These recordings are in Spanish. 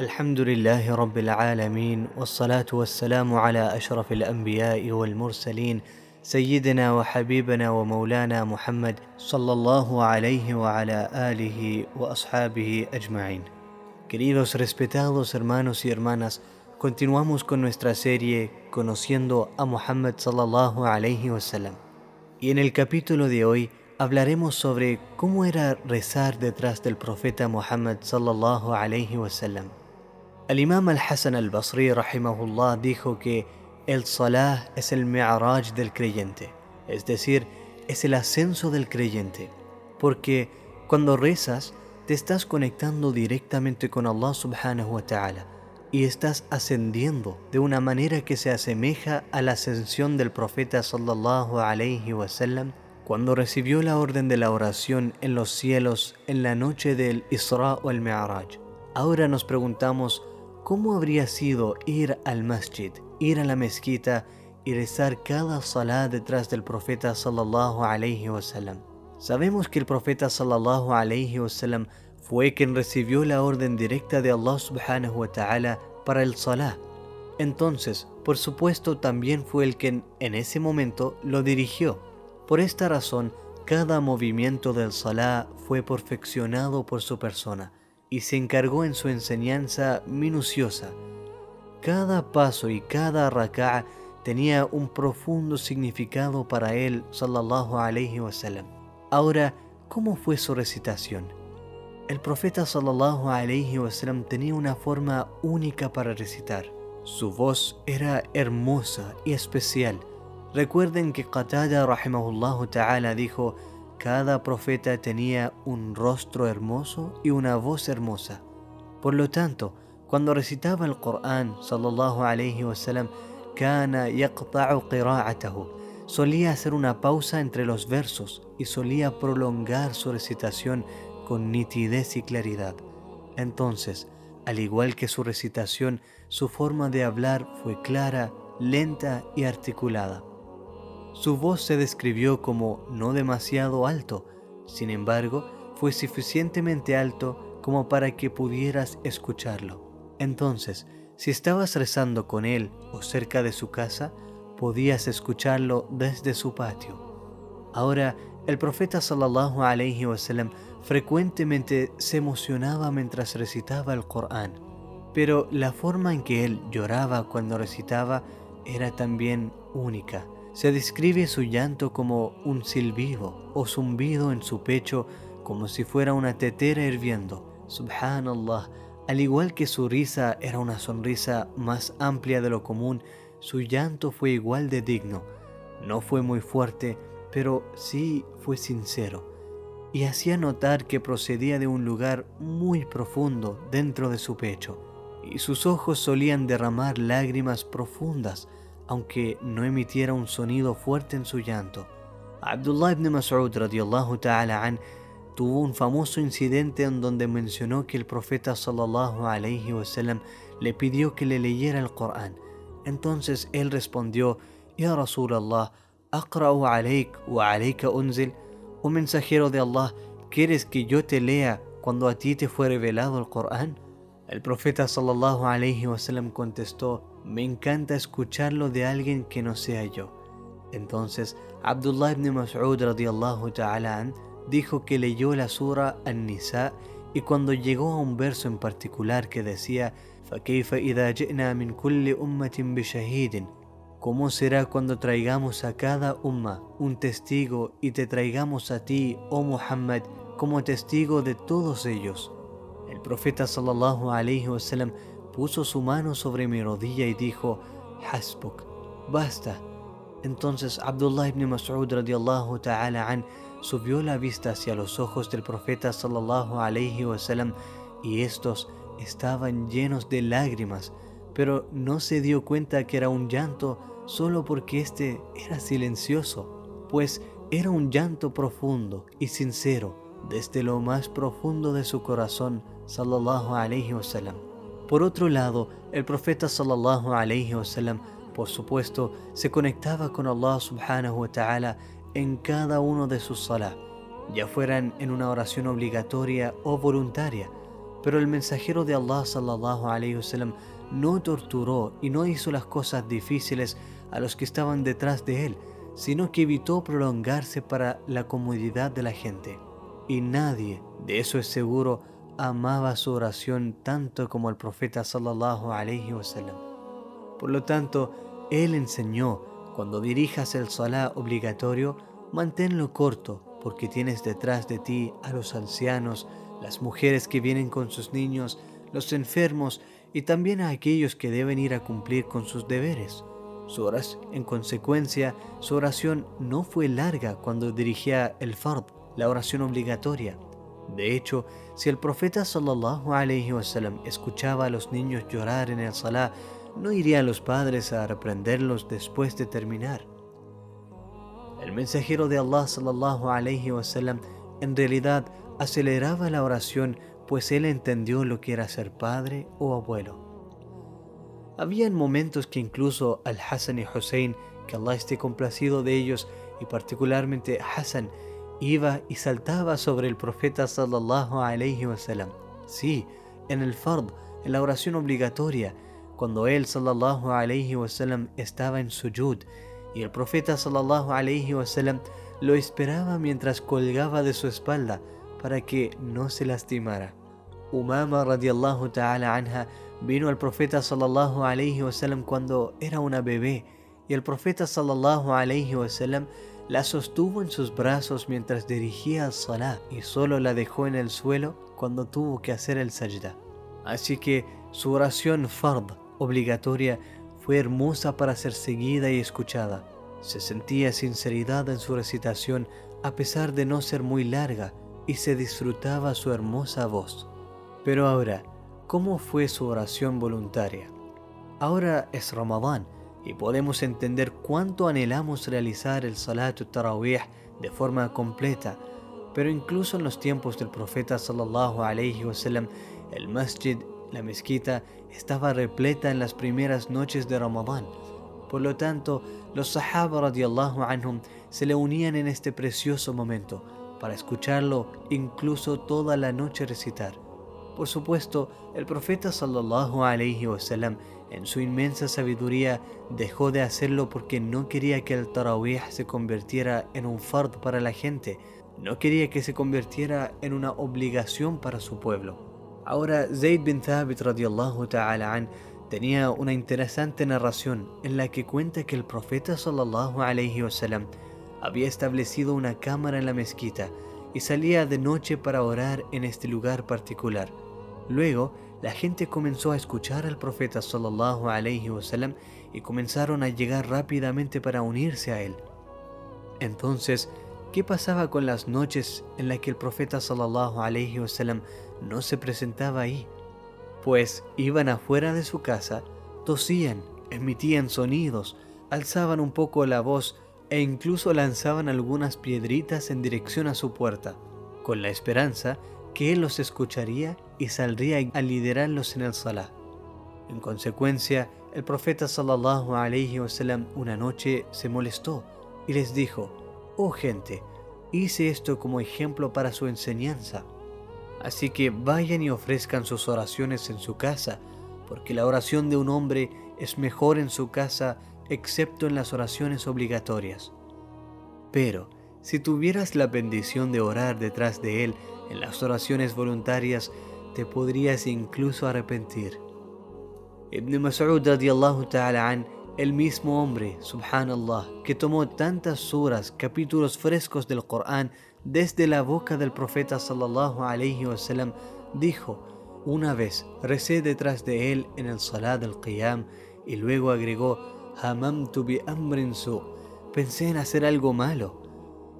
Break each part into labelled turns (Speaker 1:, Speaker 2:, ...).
Speaker 1: الحمد لله رب العالمين والصلاة والسلام على أشرف الأنبياء والمرسلين سيدنا وحبيبنا ومولانا محمد صلى الله عليه وعلى آله وأصحابه أجمعين Queridos respetados hermanos y hermanas, continuamos con nuestra serie Conociendo a Muhammad sallallahu alayhi wasallam. Y en el capítulo de hoy hablaremos sobre cómo era rezar detrás del profeta Muhammad sallallahu alayhi wasallam. El imam al-Hasan al-Basri rahimahullah dijo que el salah es el mi'raj del creyente, es decir, es el ascenso del creyente, porque cuando rezas te estás conectando directamente con Allah subhanahu wa ta'ala y estás ascendiendo de una manera que se asemeja a la ascensión del profeta sallallahu alayhi wasallam cuando recibió la orden de la oración en los cielos en la noche del Isra o el Mi'raj. Ahora nos preguntamos cómo habría sido ir al masjid, ir a la mezquita y rezar cada salah detrás del profeta sallallahu alayhi wasallam. Sabemos que el profeta sallallahu alayhi wasallam fue quien recibió la orden directa de Allah subhanahu wa ta'ala para el salah. Entonces, por supuesto, también fue el quien en ese momento lo dirigió. Por esta razón, cada movimiento del salah fue perfeccionado por su persona y se encargó en su enseñanza minuciosa. Cada paso y cada raka'a tenía un profundo significado para él, sallallahu alayhi wasallam. Ahora, ¿cómo fue su recitación? El profeta sallallahu alayhi wasallam tenía una forma única para recitar. Su voz era hermosa y especial. Recuerden que Qatada rahimahullah ta'ala dijo, cada profeta tenía un rostro hermoso y una voz hermosa. Por lo tanto, cuando recitaba el Corán sallallahu alayhi wasallam, kana yaqta'u qira'atahu solía hacer una pausa entre los versos y solía prolongar su recitación con nitidez y claridad. Entonces, al igual que su recitación, su forma de hablar fue clara, lenta y articulada. Su voz se describió como no demasiado alto, sin embargo, fue suficientemente alto como para que pudieras escucharlo. Entonces, si estabas rezando con él o cerca de su casa, podías escucharlo desde su patio. Ahora, el profeta sallallahu alaihi wasallam frecuentemente se emocionaba mientras recitaba el Corán, pero la forma en que él lloraba cuando recitaba era también única. Se describe su llanto como un silbido o zumbido en su pecho como si fuera una tetera hirviendo. Subhanallah, al igual que su risa era una sonrisa más amplia de lo común, su llanto fue igual de digno. No fue muy fuerte, pero sí fue sincero, y hacía notar que procedía de un lugar muy profundo dentro de su pecho, y sus ojos solían derramar lágrimas profundas, aunque no emitiera un sonido fuerte en su llanto. Abdullah ibn Mas'ud radiallahu ta'ala an tuvo un famoso incidente en donde mencionó que el profeta sallallahu alayhi wasallam le pidió que le leyera el Corán entonces él respondió, Ya Rasulallah, aqra'u alayk wa alayka unzil. Oh mensajero de Allah, ¿quieres que yo te lea cuando a ti te fue revelado el Corán? El profeta sallallahu alayhi wasallam contestó, me encanta escucharlo de alguien que no sea yo. Entonces Abdullah ibn Mas'ud radiyallahu ta'ala dijo que leyó la sura An-Nisa y cuando llegó a un verso en particular que decía فكيف إذا جئنا من كل أمة بشهيد ¿Cómo será cuando traigamos a cada umma un testigo y te traigamos a ti, oh Muhammad, como testigo de todos ellos? El profeta sallallahu alaihi wasallam puso su mano sobre mi rodilla y dijo, Hasbuk, basta. Entonces Abdullah ibn Mas'ud radiallahu ta'ala an subió la vista hacia los ojos del profeta sallallahu alaihi wasallam y estos estaban llenos de lágrimas, pero no se dio cuenta que era un llanto solo porque éste era silencioso, pues era un llanto profundo y sincero desde lo más profundo de su corazón, sallallahu alayhi wasallam. Por otro lado, el profeta sallallahu alayhi wasallam, por supuesto, se conectaba con Allah subhanahu wa ta'ala en cada uno de sus salah, ya fueran en una oración obligatoria o voluntaria. Pero el mensajero de Allah sallallahu alayhi wasallam no torturó y no hizo las cosas difíciles a los que estaban detrás de él, sino que evitó prolongarse para la comodidad de la gente. Y nadie, de eso es seguro, amaba su oración tanto como el profeta sallallahu alayhi wasallam. Por lo tanto, él enseñó, cuando dirijas el salah obligatorio, manténlo corto, porque tienes detrás de ti a los ancianos, las mujeres que vienen con sus niños, los enfermos y también a aquellos que deben ir a cumplir con sus deberes. Su en consecuencia, su oración no fue larga cuando dirigía el fard, la oración obligatoria. De hecho, si el profeta sallallahu alaihi wasallam escuchaba a los niños llorar en el salah, no iría a los padres a reprenderlos después de terminar. El mensajero de Allah sallallahu alaihi wasallam en realidad aceleraba la oración pues él entendió lo que era ser padre o abuelo. Habían momentos que incluso Al-Hassan y Hussein, que Allah esté complacido de ellos, y particularmente Hassan, iba y saltaba sobre el profeta sallallahu alaihi wasallam. Sí, en el fard, en la oración obligatoria, cuando él sallallahu alaihi wasallam estaba en sujud y el profeta sallallahu alaihi wasallam lo esperaba mientras colgaba de su espalda para que no se lastimara. Umama radiallahu ta'ala anha vino al profeta sallallahu alayhi wasallam cuando era una bebé y el profeta sallallahu alayhi wasallam la sostuvo en sus brazos mientras dirigía al salah y solo la dejó en el suelo cuando tuvo que hacer el sajda. Así que su oración fard obligatoria fue hermosa para ser seguida y escuchada. Se sentía sinceridad en su recitación a pesar de no ser muy larga y se disfrutaba su hermosa voz. Pero ahora, ¿cómo fue su oración voluntaria? Ahora es Ramadán y podemos entender cuánto anhelamos realizar el Salat Tarawih de forma completa, pero incluso en los tiempos del profeta sallallahu alaihi wasallam, el masjid, la mezquita, estaba repleta en las primeras noches de Ramadán. Por lo tanto, los sahaba radiallahu anhum se le unían en este precioso momento para escucharlo incluso toda la noche recitar. Por supuesto, el profeta sallallahu alaihi wasallam en su inmensa sabiduría dejó de hacerlo porque no quería que el tarawih se convirtiera en un fard para la gente, no quería que se convirtiera en una obligación para su pueblo. Ahora Zayd bin Thabit radiallahu ta'ala an tenía una interesante narración en la que cuenta que el profeta sallallahu alaihi wasallam había establecido una cámara en la mezquita y salía de noche para orar en este lugar particular. Luego, la gente comenzó a escuchar al profeta sallallahu alaihi wasallam y comenzaron a llegar rápidamente para unirse a él. Entonces, ¿qué pasaba con las noches en las que el profeta sallallahu alaihi wasallam no se presentaba ahí? Pues iban afuera de su casa, tosían, emitían sonidos, alzaban un poco la voz e incluso lanzaban algunas piedritas en dirección a su puerta, con la esperanza que él los escucharía y saldría a liderarlos en el salah. En consecuencia, el profeta sallallahu alaihi wasallam una noche se molestó y les dijo: "Oh gente, hice esto como ejemplo para su enseñanza. Así que vayan y ofrezcan sus oraciones en su casa, porque la oración de un hombre es mejor en su casa excepto en las oraciones obligatorias. Pero si tuvieras la bendición de orar detrás de él en las oraciones voluntarias, te podrías incluso arrepentir. Ibn Mas'ud radiallahu ta'ala an, el mismo hombre, subhanallah, que tomó tantas suras, capítulos frescos del Corán desde la boca del profeta sallallahu alayhi wasallam, dijo, una vez recé detrás de él en el salat del qiyam y luego agregó, hamamtu bi amrin su, pensé en hacer algo malo.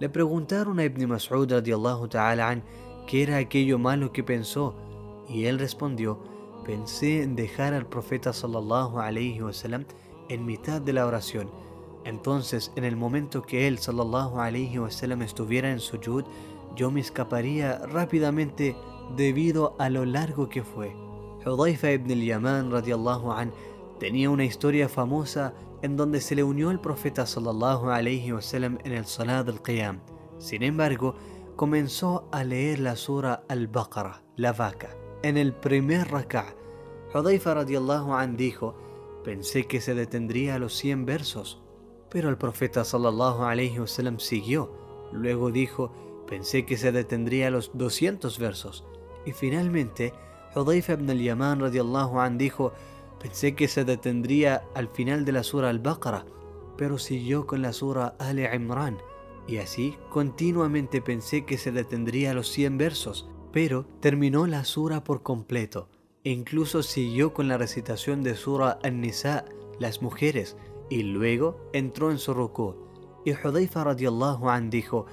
Speaker 1: Le preguntaron a Ibn Mas'ud radiallahu ta'ala an, ¿qué era aquello malo que pensó? Y él respondió, pensé en dejar al profeta sallallahu alayhi wasallam en mitad de la oración. Entonces, en el momento que él sallallahu alayhi wasallam estuviera en sujud, yo me escaparía rápidamente debido a lo largo que fue. Hudayfa ibn al-Yaman tenía una historia famosa en donde se le unió el profeta sallallahu alaihi wasallam en el salat del qiyam. Sin embargo, comenzó a leer la sura al-Baqarah, la vaca. En el primer rak'a, Hudayfa radiallahu an dijo, pensé que se detendría a los 100 versos, pero el profeta sallallahu alaihi wasallam siguió. Luego dijo, pensé que se detendría a los 200 versos. Y finalmente, Hudayfa ibn al-Yaman radiallahu an dijo, Pensé que se detendría al final de la sura al-Baqarah, pero siguió con la sura Al-Imran. Y así continuamente pensé que se detendría a los 100 versos, pero terminó la sura por completo e incluso siguió con la recitación de sura An-Nisa, las mujeres, y luego entró en su ruku. Y Hudayfa radiallahu an dijo,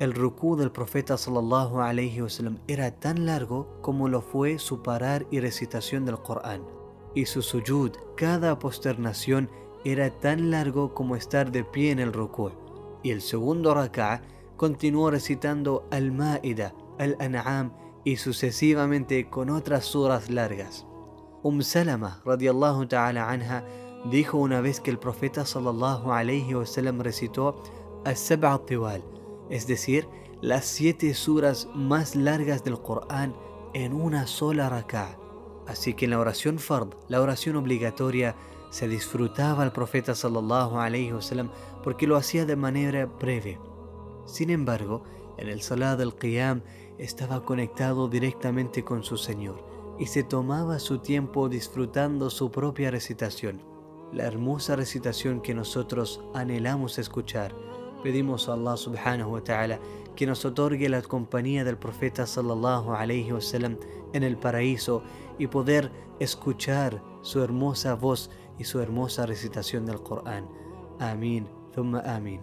Speaker 1: el ruku del profeta sallallahu alayhi wasallam era tan largo como lo fue su parar y recitación del Corán y su sujud, cada posternación era tan largo como estar de pie en el ruku'. Y el segundo rak'a continuó recitando Al-Ma'ida, Al-An'am y sucesivamente con otras suras largas. Um Salama radiallahu ta'ala anha dijo una vez que el profeta sallallahu alayhi wasallam recitó As-Sab'a Tiwal, es decir, las siete suras más largas del Corán en una sola rak'a. Así que en la oración fard, la oración obligatoria, se disfrutaba al profeta sallallahu alaihi wasallam porque lo hacía de manera breve. Sin embargo, en el salat del qiyam estaba conectado directamente con su Señor y se tomaba su tiempo disfrutando su propia recitación, la hermosa recitación que nosotros anhelamos escuchar. Pedimos a Allah subhanahu wa ta'ala que nos otorgue la compañía del profeta sallallahu alaihi wasallam en el paraíso y poder escuchar su hermosa voz y su hermosa recitación del Corán. Amén, thumma amén.